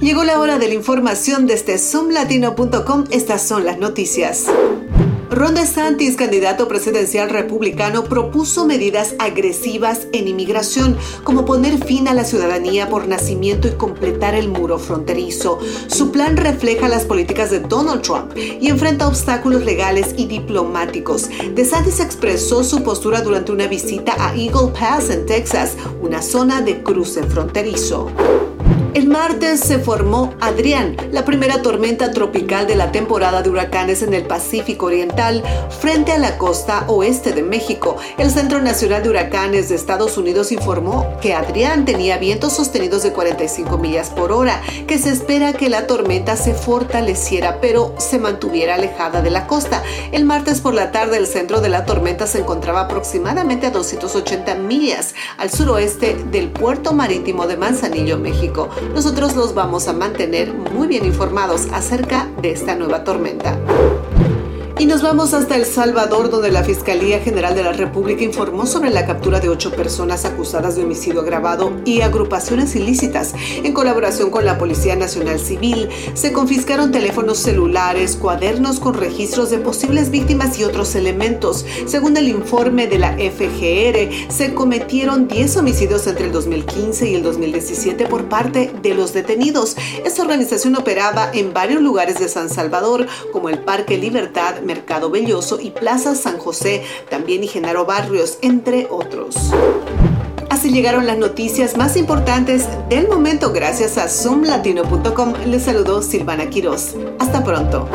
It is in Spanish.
Llegó la hora de la información desde zoomlatino.com. Estas son las noticias. Ron DeSantis, candidato presidencial republicano, propuso medidas agresivas en inmigración, como poner fin a la ciudadanía por nacimiento y completar el muro fronterizo. Su plan refleja las políticas de Donald Trump y enfrenta obstáculos legales y diplomáticos. DeSantis expresó su postura durante una visita a Eagle Pass en Texas, una zona de cruce fronterizo. El martes se formó Adrián, la primera tormenta tropical de la temporada de huracanes en el Pacífico Oriental, frente a la costa oeste de México. El Centro Nacional de Huracanes de Estados Unidos informó que Adrián tenía vientos sostenidos de 45 millas por hora, que se espera que la tormenta se fortaleciera, pero se mantuviera alejada de la costa. El martes por la tarde, el centro de la tormenta se encontraba aproximadamente a 280 millas al suroeste del puerto marítimo de Manzanillo, México nosotros los vamos a mantener muy bien informados acerca de esta nueva tormenta. Y nos vamos hasta El Salvador, donde la Fiscalía General de la República informó sobre la captura de ocho personas acusadas de homicidio agravado y agrupaciones ilícitas. En colaboración con la Policía Nacional Civil, se confiscaron teléfonos celulares, cuadernos con registros de posibles víctimas y otros elementos. Según el informe de la FGR, se cometieron 10 homicidios entre el 2015 y el 2017 por parte de los detenidos. Esta organización operaba en varios lugares de San Salvador, como el Parque Libertad, Mercado Belloso y Plaza San José, también y Genaro Barrios, entre otros. Así llegaron las noticias más importantes del momento gracias a zoomlatino.com. Les saludó Silvana Quiroz. Hasta pronto.